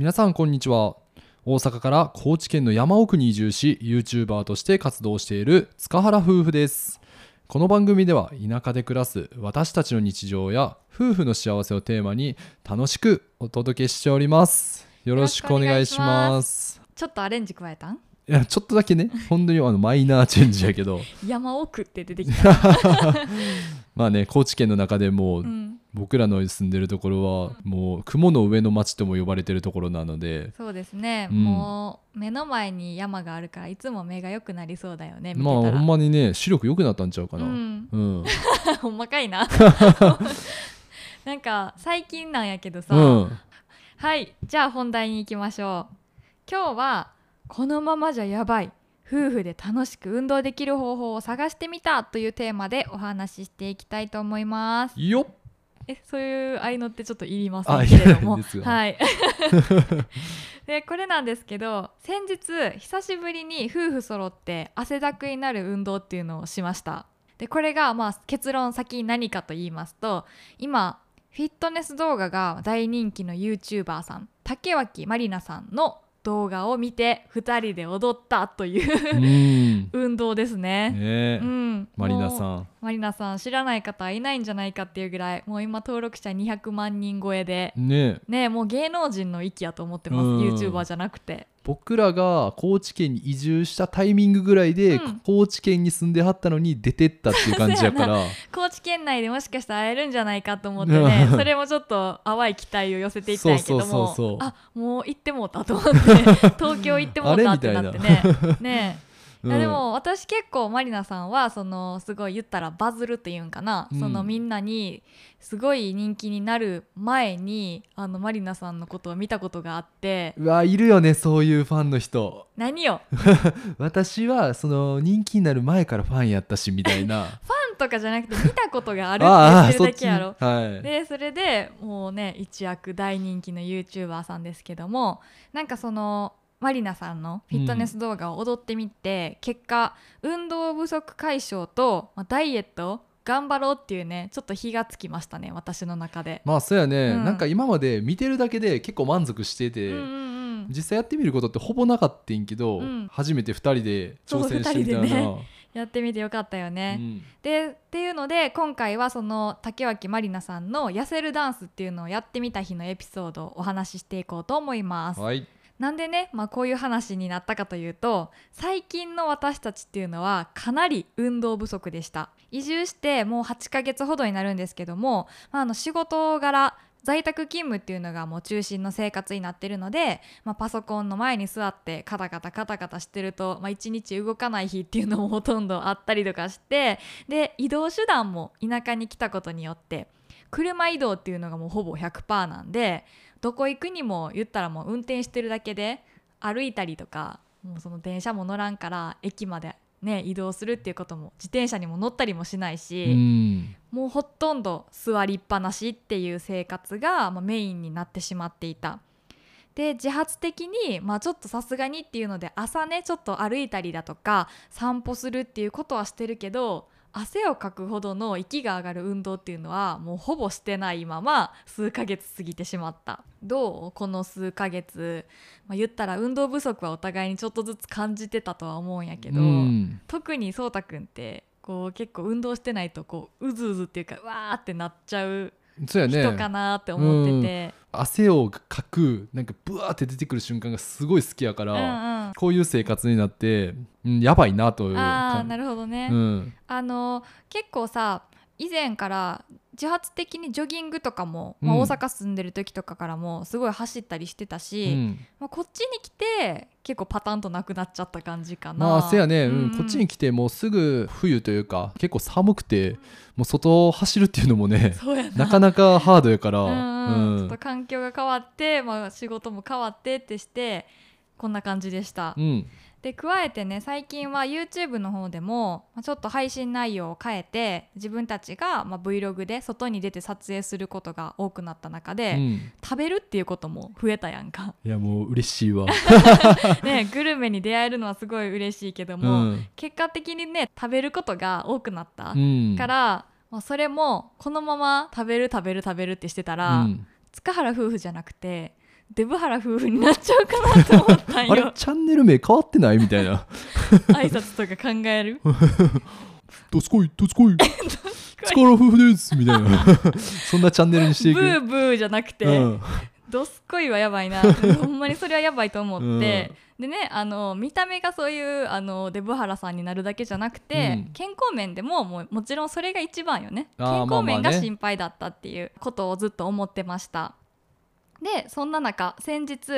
皆さんこんにちは。大阪から高知県の山奥に移住し YouTuber として活動している塚原夫婦です。この番組では田舎で暮らす私たちの日常や夫婦の幸せをテーマに楽しくお届けしております。よろしくお願いします。ちょっとアレンジ加えたん？いやちょっとだけね。本当にあのマイナーチェンジやけど。山奥って出てきた、まあね高知県の中でもうん、僕らの住んでるところはもう雲の上の町とも呼ばれてるところなのでそうですね、うん。もう目の前に山があるからいつも目が良くなりそうだよねまあほんまにね視力良くなったんちゃうかな。うん、うん。ほんまかいな。なんか最近なんやけどさ、うん。はいじゃあ本題に行きましょう。今日はこのままじゃやばい。夫婦で楽しく運動できる方法を探してみたというテーマでお話ししていきたいと思います。よっえそういう合いのってちょっといりませあんけれども。はい。でこれなんですけど先日久しぶりに夫婦揃って汗だくになる運動っていうのをしました。でこれがまあ結論先に何かと言いますと今フィットネス動画が大人気の YouTuber さん竹脇まりなさんの動画を見て2人で踊ったといううん。運動ですね。ね。えうん、マリナさん。マリナさん知らない方いないんじゃないかっていうぐらいもう今登録者200万人超えでね。えねもう芸能人の域やと思ってます。うん。YouTuber じゃなくて僕らが高知県に移住したタイミングぐらいで、うん。高知県に住んではったのに出てったっていう感じやから。高知県内でもしかしたら会えるんじゃないかと思ってね。それもちょっと淡い期待を寄せていったんやけども。そうそうそうそう。あもう行ってもうたと思って。東京行ってもうたってなってね。ねいやでも私結構マリナさんはそのすごい言ったらバズるっていうんかな、うん。そのみんなにすごい人気になる前にあのマリナさんのことを見たことがあって。うわいるよねそういうファンの人。何よ？私はその人気になる前からファンやったしみたいな。ファンとかじゃなくて見たことがあるって言ってだけやろ。はい。でそれでもうね一躍大人気の YouTuber さんですけどもなんかそのマリナさんのフィットネス動画を踊ってみて、結果運動不足解消と、まあ、ダイエット頑張ろうっていうねちょっと火がつきましたね私の中で。まあそうやね、うん。なんか今まで見てるだけで結構満足してて、うんうんうん実際やってみることってほぼなかったんけど、うん。初めて2人で挑戦してみたいな、ね。やってみてよかったよね。うん。でっていうので今回はその竹脇まりなさんの「痩せるダンス」っていうのをやってみた日のエピソードをお話ししていこうと思います。はいなんでね、まあ、こういう話になったかというと最近の私たちっていうのはかなり運動不足でした。移住してもう8ヶ月ほどになるんですけども、まあ、あの仕事柄在宅勤務っていうのがもう中心の生活になってるので、まあ、パソコンの前に座ってカタカタカタカタしてると、まあ、一日動かない日っていうのもほとんどあったりとかしてで移動手段も田舎に来たことによって車移動っていうのがもうほぼ100%なんでどこ行くにも言ったらもう運転してるだけで歩いたりとかもうその電車も乗らんから駅までね移動するっていうことも自転車にも乗ったりもしないし、うんもうほとんど座りっぱなしっていう生活が、まあ、メインになってしまっていた。で自発的に、まあ、ちょっとさすがにっていうので朝ねちょっと歩いたりだとか散歩するっていうことはしてるけど汗をかくほどの息が上がる運動っていうのはもうほぼしてないまま数ヶ月過ぎてしまった。どうこの数ヶ月、まあ、言ったら運動不足はお互いにちょっとずつ感じてたとは思うんやけど、うん。特にそうたくんってこう結構運動してないとこううずうずっていうかわーってなっちゃうそうや人かねなって思ってて、汗をかくなんかブワーって出てくる瞬間がすごい好きやから、うんうんこういう生活になって、うん、やばいなというかあーなるほどね、うん。あの結構さ以前から自発的にジョギングとかも、まあ、うん大阪住んでる時とかからもすごい走ったりしてたうし、ん。まあ、こっちに来て結構パターンとなくなっちゃった感じかな。まあせやね、うん。うん。うんこっちに来てもうすぐ冬というか結構寒くてもう外を走るっていうのもねな。なかなかハードやから、うんうん。うん。ちょっと環境が変わって、まあ、仕事も変わってってしてこんな感じでした。うん。で加えてね最近は YouTube の方でもまあちょっと配信内容を変えて自分たちがまあ Vlog で外に出て撮影することが多くなった中で、うん。食べるっていうことも増えたやんか。いやもう嬉しいわ、ねグルメに出会えるのはすごい嬉しいけどうも、ん。結果的にね食べることが多くなった、うん、から、まあ、それもこのまま食べる食べる食べるってしてたら、うん。塚原夫婦じゃなくてデブハラ夫婦になっちゃうかなと思ったんあれよチャンネル名変わってないみたいな。挨拶とか考える「どすこいどすこい。塚原 夫婦です」みたいな。そんなチャンネルにしていく。ブーブーじゃなくて、うん。どすこいはやばいな。ほんまにそれはやばいと思って、でねあの見た目がそういうあのデブハラさんになるだけじゃなくて、うん。健康面でももうもちろんそれが一番よね。健康面が心配だったっていうことをずっと思ってました。でそんな中先日、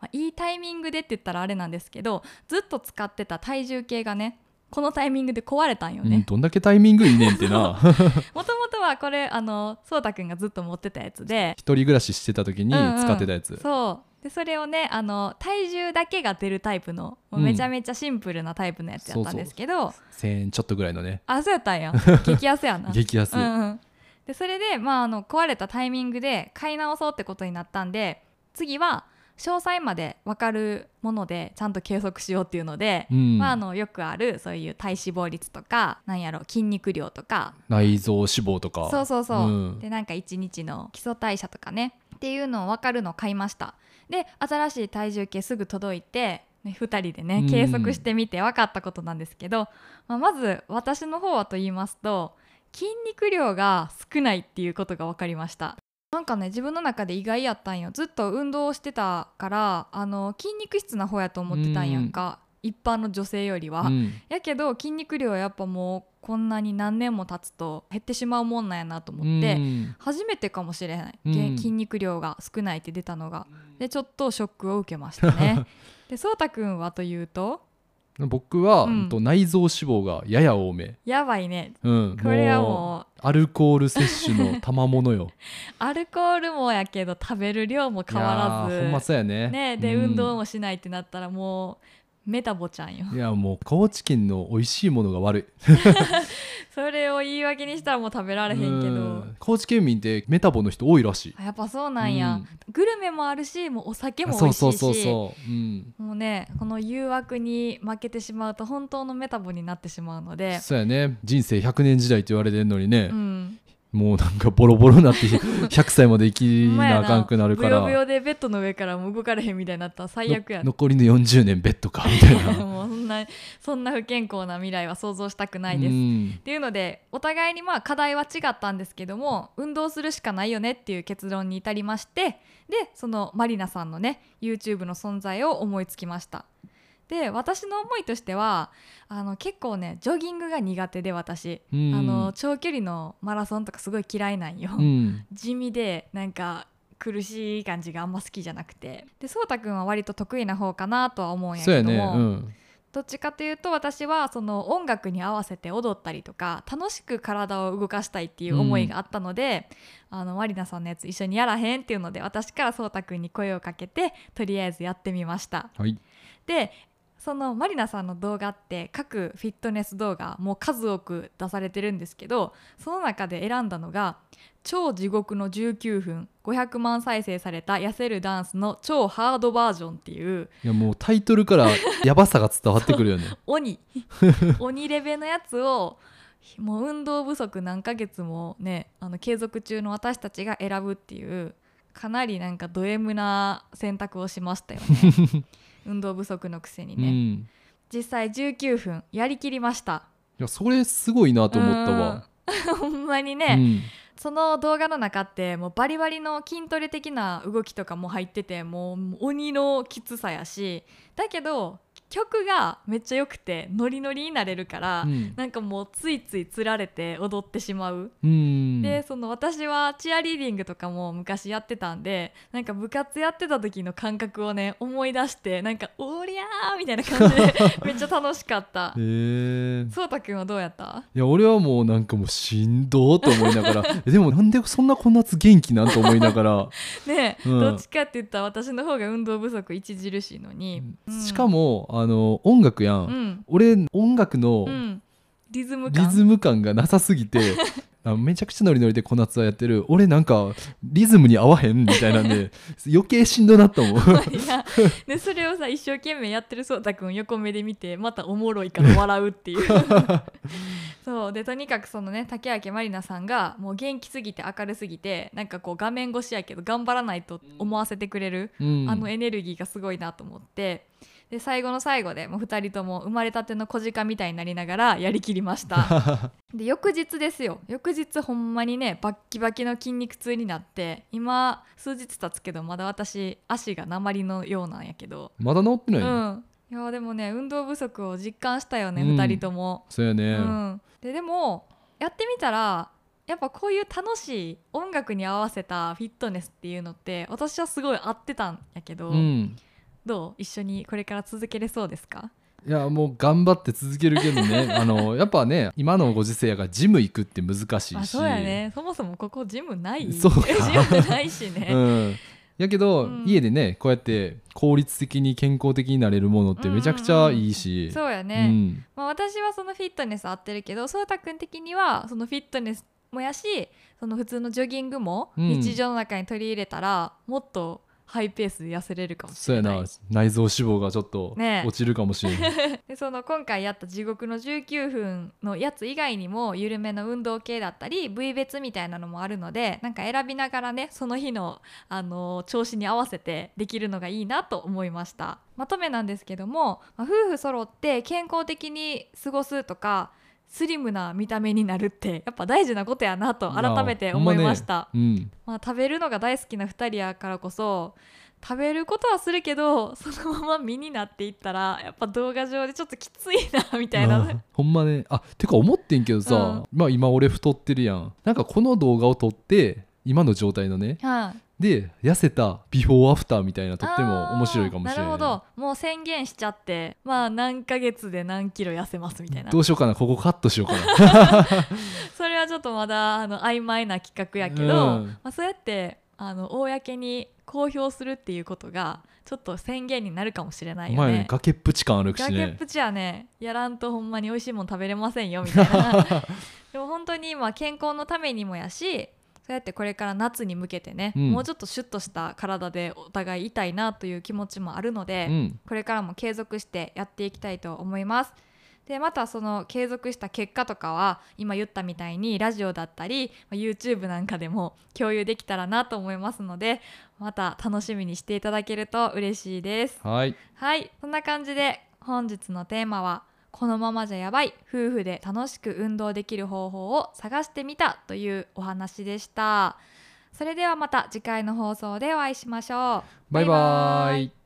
まあいいタイミングでって言ったらあれなんですけどずっと使ってた体重計がねこのタイミングで壊れたんようんね。どんだけタイミングいいねんってな。もともとはこれあのそうたくんがずっと持ってたやつで。一人暮らししてた時にうんうん。使ってたやつ、そう。でそれをねあの体重だけが出るタイプのもうめちゃめちゃシンプルなタイプのやつやったんですけど、1000円ちょっとぐらいのね。あそうやったんや。激安やな。激安、うんうん、でそれで、まあ、あの壊れたタイミングで買い直そうってことになったんで次は詳細まで分かるものでちゃんと計測しようっていうので、うん。まあ、あのよくあるそういう体脂肪率とかなんやろ筋肉量とか内臓脂肪とか。そうそうそう、ん。でなんか1日の基礎代謝とかねっていうのを分かるのを買いました。で新しい体重計すぐ届いて、ね、2人でねうん。計測してみて分かったことなんですけど、まあ、まず私の方はと言いますと筋肉量が少ないっていうことが分かりました。なんかね自分の中で意外やったんよ。ずっと運動をしてたからあの筋肉質な方やと思ってたんやんか、一般の女性よりは、うん。やけど筋肉量はやっぱもうこんなに何年も経つと減ってしまうもんなんやなと思って、うん。初めてかもしれない、筋肉量が少ないって出たのが。でちょっとショックを受けましたね。でそうたくんはというと僕は、うん。うんと内臓脂肪がやや多め、やばいね。うん、これはもうアルコール摂取の賜物よ。アルコールもやけど食べる量も変わらず。ほんまそうやね。ねで、うん。運動もしないってなったらもうメタボちゃんよ。いやもう高知県の美味しいものが悪い。それを言い訳にしたらもう食べられへんけど。うん。高知県民ってメタボの人多いらしい。あやっぱそうなんや、グルメもあるしもうお酒も美そう味しいし。そうそうそう、う。ん、もうねこの誘惑に負けてしまうと本当のメタボになってしまうので、そうやね。人生100年時代って言われてんのにね。う、ん、もうなんかボロボロになって 100歳まで生きなあかんくなるから。ブヨブヨでベッドの上からもう動かれへんみたいになったら最悪や。の残りの40年ベッドかみたいな。もうそんなそんな不健康な未来は想像したくないです。うん。っていうのでお互いにまあ課題は違ったんですけども運動するしかないよねっていう結論に至りましてでそのマリナさんのね YouTube の存在を思いつきましたで私の思いとしてはあの結構ねジョギングが苦手で私、うん。あの長距離のマラソンとかすごい嫌いなんよ、うん。地味でなんか苦しい感じがあんま好きじゃなくて。でそうたくんは割と得意な方かなとは思うんやけども、ね。うん。どっちかというと私はその音楽に合わせて踊ったりとか楽しく体を動かしたいっていう思いがあったので、あのマリナさんのやつ一緒にやらへんっていうので私からそうたくんに声をかけてとりあえずやってみました。はい。でそのマリナさんの動画って各フィットネス動画もう数多く出されてるんですけどその中で選んだのが超地獄の19分500万再生された痩せるダンスの超ハードバージョンっていういやもうタイトルからやばさが伝わってくるよね。鬼。鬼レベのやつをもう運動不足何ヶ月もねあの継続中の私たちが選ぶっていうかなりなんかド M な選択をしましたよね 運動不足のくせにうね、ん。実際19分やりきりました。いやそれすごいなと思ったわ。うん。ほんまにうね、ん。その動画の中ってもうバリバリの筋トレ的な動きとかも入っててもう鬼のきつさやし。だけど曲がめっちゃ良くてノリノリになれるから、うん。なんかもうついついつられて踊ってしまう、うん。でその私はチアリーディングとかも昔やってたんでなんか部活やってた時の感覚をね思い出してなんか「おりゃー!」みたいな感じで めっちゃ楽しかった。へえそうたくんはどうやった？いや俺はもうなんかもうしんどーと思いながら えでもなんでそんなこんなやつ元気なんと思いながら。ねえ、うん。どっちかって言ったら私の方が運動不足著しいのに、うん。しかもあの音楽やん、うん、俺音楽のうん、リズムリ感がなさすぎて あめちゃくちゃノリノリで小夏はやってる。俺なんかリズムに合わへんみたいなんで 余計しんどなと思ういやでそれをさ一生懸命やってるそうたくん横目で見てまたおもろいから笑うっていう。そう。でとにかくそのね竹明まりなさんがもう元気すぎて明るすぎてなんかこう画面越しやけど頑張らないと思わせてくれる、うん。あのエネルギーがすごいなと思ってで最後の最後でもう2人とも生まれたての小鹿みたいになりながらやりきりました。で翌日ですよ。翌日ほんまにねバッキバキの筋肉痛になって今数日経つけどまだ私足が鉛のようなんやけど。まだ治ってない、うん。いやでもね運動不足を実感したよね、うん。2人とも、そうやね、うん、ででもやってみたらやっぱこういう楽しい音楽に合わせたフィットネスっていうのって私はすごい合ってたんやけど、うんどう？一緒にこれから続けれそうですか？いやもう頑張って続けるけどね。あのやっぱね今のご時世やからジム行くって難しいし。あそうやね。そもそもここジムない。そうか。ジムないしね、うん、やけど、うん。家でねこうやって効率的に健康的になれるものってめちゃくちゃいいし、そうやうね、ん。まあ、私はそのフィットネス合ってるけどそうたくん的にはそのフィットネスもやしその普通のジョギングもうん。日常の中に取り入れたら、もっとハイペースで痩せれるかもしそうやれな。いな内臓脂肪がちょっとね。落ちるかもしれない、でその今回やった地獄の19分のやつ以外にも緩めの運動系だったり部位別みたいなのもあるのでなんか選びながらねその日の、あの調子に合わせてできるのがいいなと思いました。まとめなんですけども、まあ夫婦揃って健康的に過ごすとかスリムな見た目になるって やっぱ大事なことやなと改めて思いました、うん、まあ、食べるのが大好きな2人やからこそ食べることはするけどそのまま身になっていったらやっぱ動画上でちょっときついなみたいな。あほんまね。あてか思ってんけどさ、うん。まあ今俺太ってるやん。なんかこの動画を撮って今の状態のねはいで痩せたビフォーアフターみたいなとっても面白いかもしれないなるほど。もう宣言しちゃってまあ何ヶ月で何キロ痩せますみたいな。どうしようかな。ここカットしようかな。それはちょっとまだあの曖昧な企画やけど、うん。まあ、そうやってあの公に公表するっていうことがちょっと宣言になるかもしれないお前ね。よね。崖っぷち感あるしね。崖っぷちはねやらんとほんまに美味しいもん食べれませんよみたいな。でも本当に今健康のためにもやしそうやってこれから夏に向けてね、うんもうちょっとシュッとした体でお互いいたいなという気持ちもあるので、うんこれからも継続してやっていきたいと思います。でまたその継続した結果とかは今言ったみたいにラジオだったりまあ YouTube なんかでも共有できたらなと思いますのでまた楽しみにしていただけると嬉しいです。はいはいそんな感じで本日のテーマは「このままじゃやばい夫婦で楽しく運動できる方法を探してみた」というお話でした。それではまた次回の放送でお会いしましょう。バイバーイ